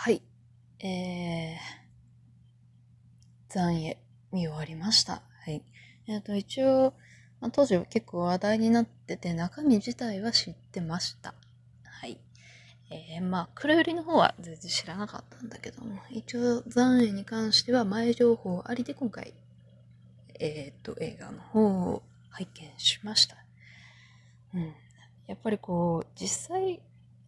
はい。えー、残影見終わりました。はい。えっ、ー、と、一応、まあ、当時は結構話題になってて、中身自体は知ってました。はい。えー、まあ、黒寄りの方は全然知らなかったんだけども、一応、残影に関しては前情報ありで今回、えっ、ー、と、映画の方を拝見しました。うん。やっぱりこう、実際、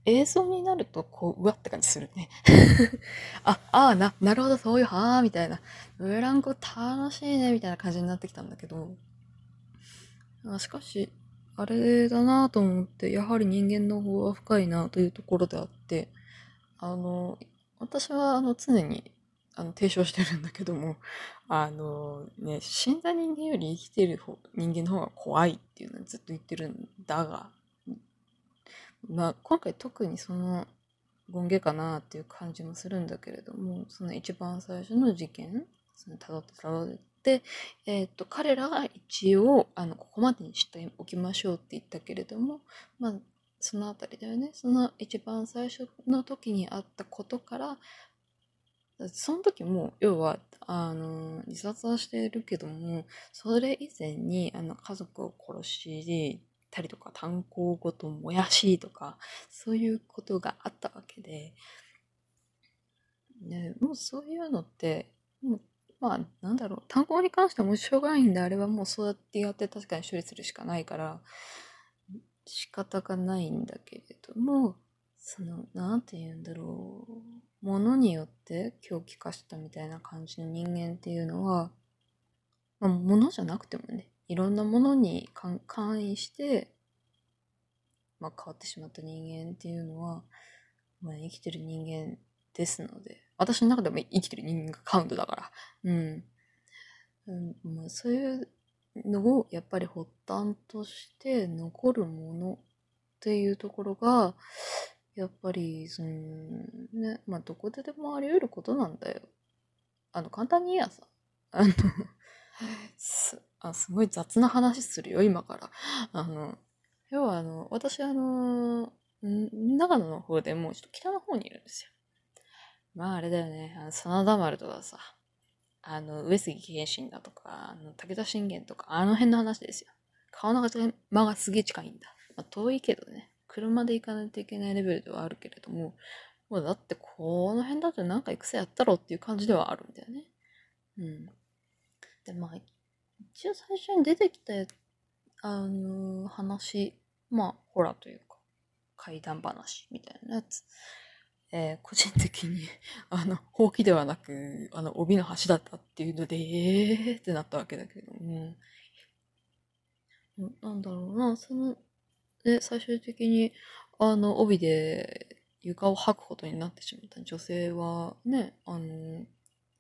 映像になると、こう、うわって感じするね。あ、ああ、な、なるほど、そういう、はあ、みたいな。ブランコ楽しいね、みたいな感じになってきたんだけど、あしかし、あれだなと思って、やはり人間の方は深いなというところであって、あの、私は、あの、常に、あの、提唱してるんだけども、あの、ね、死んだ人間より生きてる方、人間の方が怖いっていうのはずっと言ってるんだが、まあ、今回特にその権下かなっていう感じもするんだけれどもその一番最初の事件そのたどってたどって、えーと、彼らが一応あのここまでにしておきましょうって言ったけれども、まあ、その辺りだよね。その一番最初の時にあったことからその時も要はあの自殺はしているけどもそれ以前にあの家族を殺したりとか炭鉱ごともやしとかそういうことがあったわけで、ね、もうそういうのってもうまあなんだろう炭鉱に関してはもうしょうがないんであればもうそうやってやって確かに処理するしかないから仕方がないんだけれどもその何て言うんだろうものによって狂気化したみたいな感じの人間っていうのはまあ、ものじゃなくてもねいろんなものに関意して、まあ、変わってしまった人間っていうのは、まあ、生きてる人間ですので、私の中でも生きてる人間がカウントだから、うん。うんまあ、そういうのをやっぱり発端として残るものっていうところが、やっぱり、その、ね、まあ、どこででもあり得ることなんだよ。あの、簡単に言えばさ、あ のす、あ、すごい雑な話するよ、今から。あの、要はあの、私あの、長野の方でもうちょっと北の方にいるんですよ。まああれだよね、あの真田丸とかさ、あの、上杉謙信だとか、あの武田信玄とか、あの辺の話ですよ。顔の間がすげえ近いんだ。まあ、遠いけどね、車で行かないといけないレベルではあるけれども、もうだってこの辺だとなんか戦やったろっていう感じではあるんだよね。うん。で、まあ、一応最初に出てきた、あの、話、まあ、ホラーというか、怪談話みたいなやつ。えー、個人的に あの、ほうきではなく、あの、帯の端だったっていうので、えーってなったわけだけども、なんだろうな、その、で、最終的に、あの、帯で床を吐くことになってしまった女性は、ね、あの、い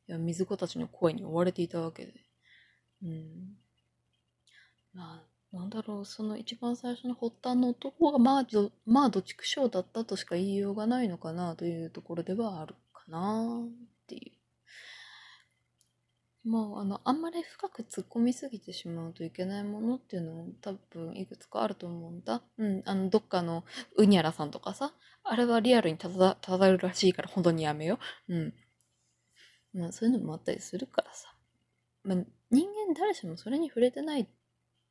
や水子たちの声に追われていたわけで、うん。まあ、なんだろう、その一番最初の発端の男が、まあ、まあ、ど畜生だったとしか言いようがないのかなというところではあるかなっていう。まあ、あの、あんまり深く突っ込みすぎてしまうといけないものっていうのも多分いくつかあると思うんだ。うん、あの、どっかのウニャラさんとかさ、あれはリアルにただ、ただるらしいから本当にやめよう。うん。まあ、そういうのもあったりするからさ。まあ、人間誰しもそれに触れてない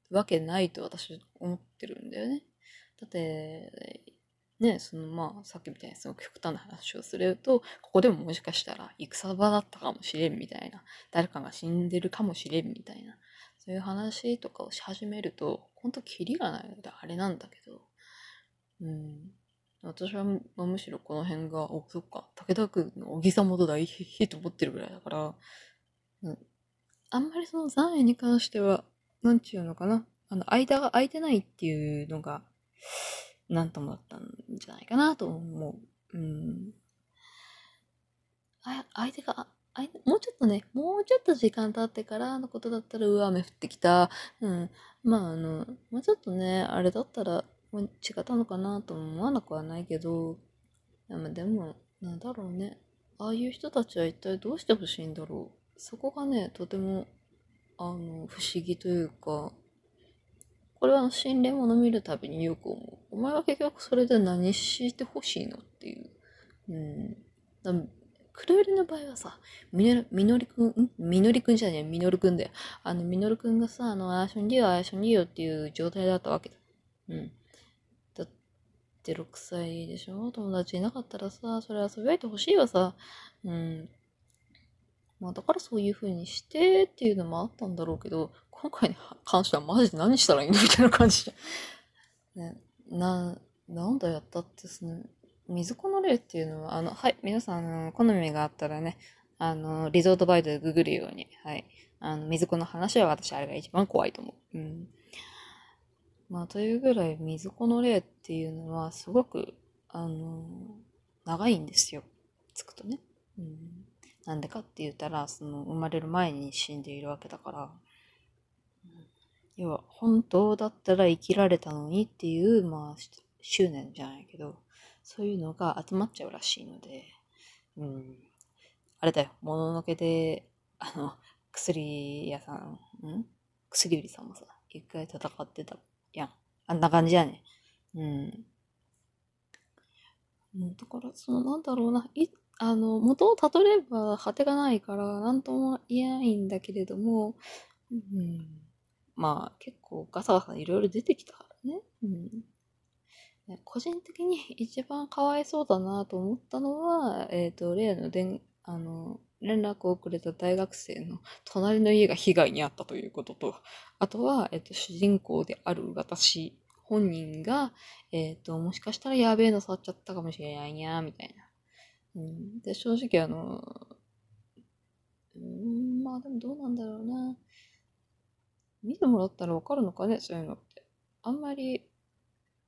わけないと私思ってるんだよね。だって、ね、そのまあさっきみたいにすごく極端な話をすると、ここでももしかしたら戦場だったかもしれんみたいな、誰かが死んでるかもしれんみたいな、そういう話とかをし始めると、ほんとキリがないのであれなんだけど、うん。私はむしろこの辺が、お、そっか、武田君の小木さんもと大ヒット持ってるぐらいだから、うん、あんまりその残影に関しては、なんちゅうのかな。あの、間が空いてないっていうのが、なんともだったんじゃないかなと思う。うん。あ、相手が、あもうちょっとね、もうちょっと時間経ってからのことだったら、うわ、雨降ってきた。うん。まあ、あの、もうちょっとね、あれだったら、もう違ったのかなと思わなくはないけど、でも、でもなんだろうね。ああいう人たちは一体どうしてほしいんだろう。そこがね、とても、あの、不思議というか、これは心霊物見るたびによく思う。お前は結局それで何してほしいのっていう。うん。だ黒百合の場合はさ、みのみのりくん、ん？みのりくんじゃねえ、みのるくんだよ。あの、みのるくんがさ、あの、あやしょんりよ、あやしょんりよっていう状態だったわけだ。うん。だって6歳でしょ？友達いなかったらさ、それ遊び相手欲しいわさ。うん。まあ、だからそういう風にしてっていうのもあったんだろうけど、今回に関してはマジで何したらいいのみたいな感じで。ね、な、なんだやったってその、水子の例っていうのは、あの、はい、皆さん、あの、好みがあったらね、あの、リゾートバイトでググるように、はい。あの、水子の話は私、あれが一番怖いと思う。うん。まあ、というぐらい、水子の例っていうのは、すごく、あの、長いんですよ。つくとね。うん。なんでかって言ったら、その、生まれる前に死んでいるわけだから、要は、本当だったら生きられたのにっていう、まあ、執念じゃないけど、そういうのが集まっちゃうらしいので、うん。あれだよ、もののけで、あの、薬屋さん、ん？薬売りさんもさ、一回戦ってたやん。あんな感じやね。うん。だから、その、なんだろうな、い、あの、元をたどれば果てがないから、なんとも言えないんだけれども、うん。まあ、結構ガサガサいろいろ出てきたからね。うん。個人的に一番かわいそうだなと思ったのは、えっ、ー、と、例のであの、連絡をくれた大学生の隣の家が被害に遭ったということと、あとは、えっ、ー、と、主人公である私本人が、えっ、ー、と、もしかしたらやべえの触っちゃったかもしれないにゃみたいな。うん、で、正直あの、うん、まあでもどうなんだろうな。見てもらったらわかるのかね、そういうのって。あんまり、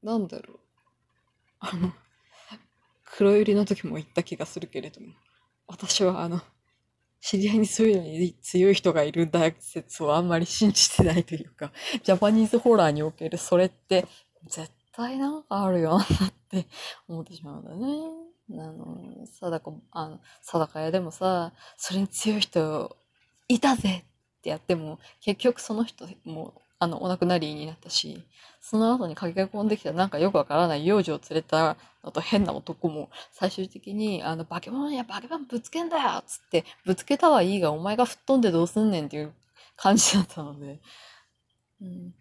なんだろう。あの、黒百合の時も言った気がするけれども、私はあの、知り合いにそういうのに強い人がいる大説をあんまり信じてないというか、ジャパニーズホラーにおけるそれって絶対なんかあるよなって思ってしまうんだね。あの、貞子、あの、貞子屋でもさ、それに強い人いたぜってやっても、結局その人もあの、お亡くなりになったし、その後に駆け込んできたなんかよくわからない幼女を連れたのと変な男も、最終的に、あの、化け物や化け物ぶつけんだよつって、ぶつけたはいいが、お前が吹っ飛んでどうすんねんっていう感じだったので、うん、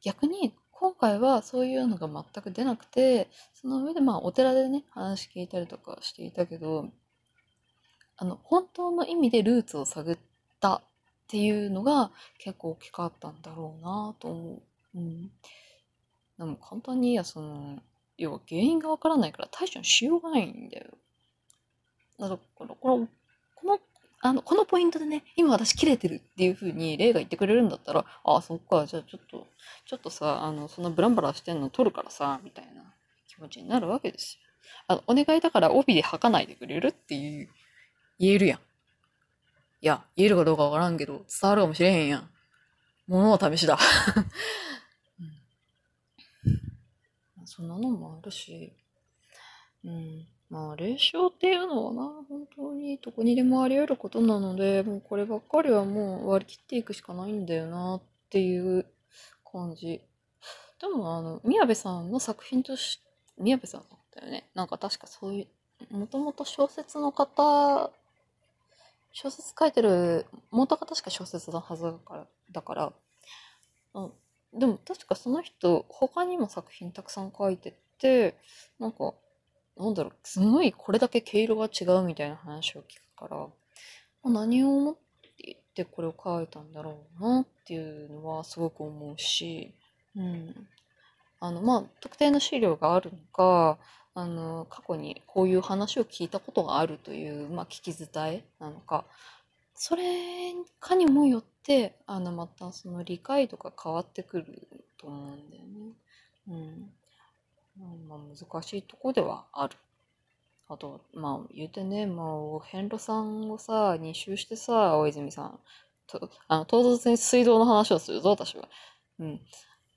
逆に、今回はそういうのが全く出なくて、その上でまあお寺でね、話聞いたりとかしていたけど、あの、本当の意味でルーツを探ったっていうのが結構大きかったんだろうなと思う。うん。でも簡単に言えばその、要は原因がわからないから対処しようがないんだよ。だから、この、この、あの、このポイントでね、今私切れてるっていう風に霊が言ってくれるんだったら、ああ、そっか、じゃあちょっと、ちょっとさ、あの、そんなブランバラしてんの取るからさ、みたいな気持ちになるわけですよ。あの、お願いだから帯で吐かないでくれるっていう、言えるやん。いや、言えるかどうかわからんけど、伝わるかもしれへんやん。物は試しだ。うん、そんなのもあるし、うん。まあ、霊障っていうのはな、本当にどこにでもあり得ることなので、もうこればっかりはもう割り切っていくしかないんだよなっていう感じ。でも、あの、宮部さんの作品とし、宮部さんだったよね。なんか確かそういう、もともと小説の方小説書いてる、元が確か小説のはずだから、だから、あでも確かその人、他にも作品たくさん書いてて、なんか、なんだろう、すごいこれだけ毛色が違うみたいな話を聞くから、何を思ってこれを書いたんだろうなっていうのはすごく思うし、うん。あの、まあ、特定の資料があるのか、あの、過去にこういう話を聞いたことがあるという、まあ、聞き伝えなのか、それかにもよって、あの、またその理解度が変わってくると思うんだよね。うん。まあ、難しいとこではある。あと、まあ、言うてね、まあ、お遍路さんをさ、2周してさ、大泉さん。とあの唐突に水道の話をするぞ、私は。うん。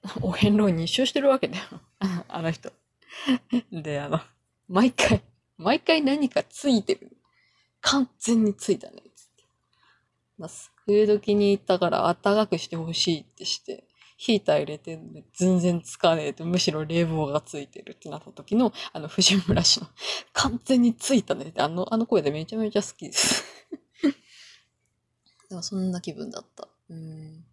お遍路を2周してるわけだよ。あの人。で、あの、毎回、毎回何かついてる。完全についたね。つって。まあ、冬時に行ったから暖かくしてほしいってして、ヒーター入れてんで全然つかねえと、むしろ冷房がついてるってなった時の、あの、藤村氏の、完全についたねって、あの、あの声でめちゃめちゃ好きです。でもそんな気分だった。うん。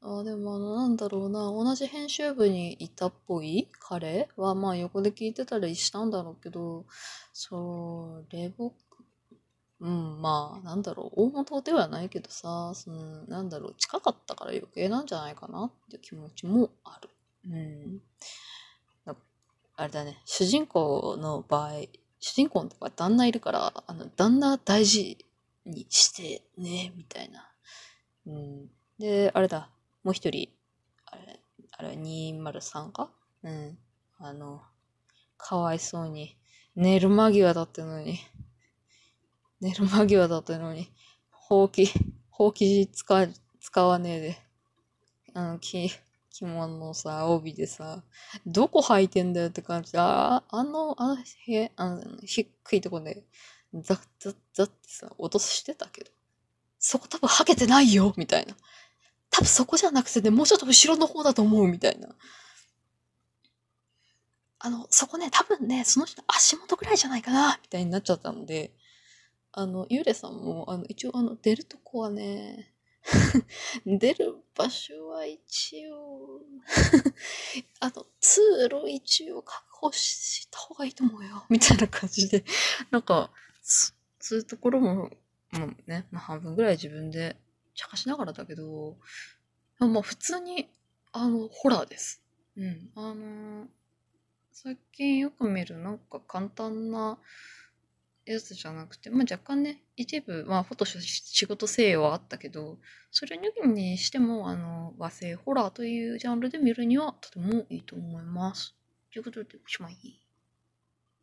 あ、でもあの、なんだろうな、同じ編集部にいたっぽい？彼は、まあ横で聞いてたりしたんだろうけど、それ僕、うん、まあ、なんだろう、大元ではないけどさ、その、なんだろう、近かったから余計なんじゃないかなっていう気持ちもある。うん。なあれだね、主人公の場合、主人公のとか旦那いるから、あの、旦那大事にしてね、みたいな。うん。で、あれだ、もう一人、あれ、あれ、203か？うん。あの、かわいそうに、寝る間際だったのに、寝る間際だったのに、ほうき、ほうき使、使わねえで、あの、き、着物のさ、帯でさ、どこ履いてんだよって感じで、あ、あの、あの、へ、あの、低いとこで、ザッザッザッってさ、落としてたけど、そこ多分履けてないよみたいな。多分そこじゃなくてね、もうちょっと後ろの方だと思うみたいな。あの、そこね、多分ね、その人の足元ぐらいじゃないかなみたいになっちゃったので、あの、ゆうれさんも、あの、一応、あの、出るとこはね、出る場所は一応、あの、通路一応確保した方がいいと思うよ、みたいな感じで、なんか、そういうところも、もうね、まあ、半分ぐらい自分で茶化しながらだけど、まあ普通に、あの、ホラーです。うん。あの、最近よく見るなんか簡単なやつじゃなくて、まあ若干ね、一部、まあフォトショ仕事性はあったけど、それにしても、あの、和製ホラーというジャンルで見るにはとてもいいと思います。ということで、おしまい。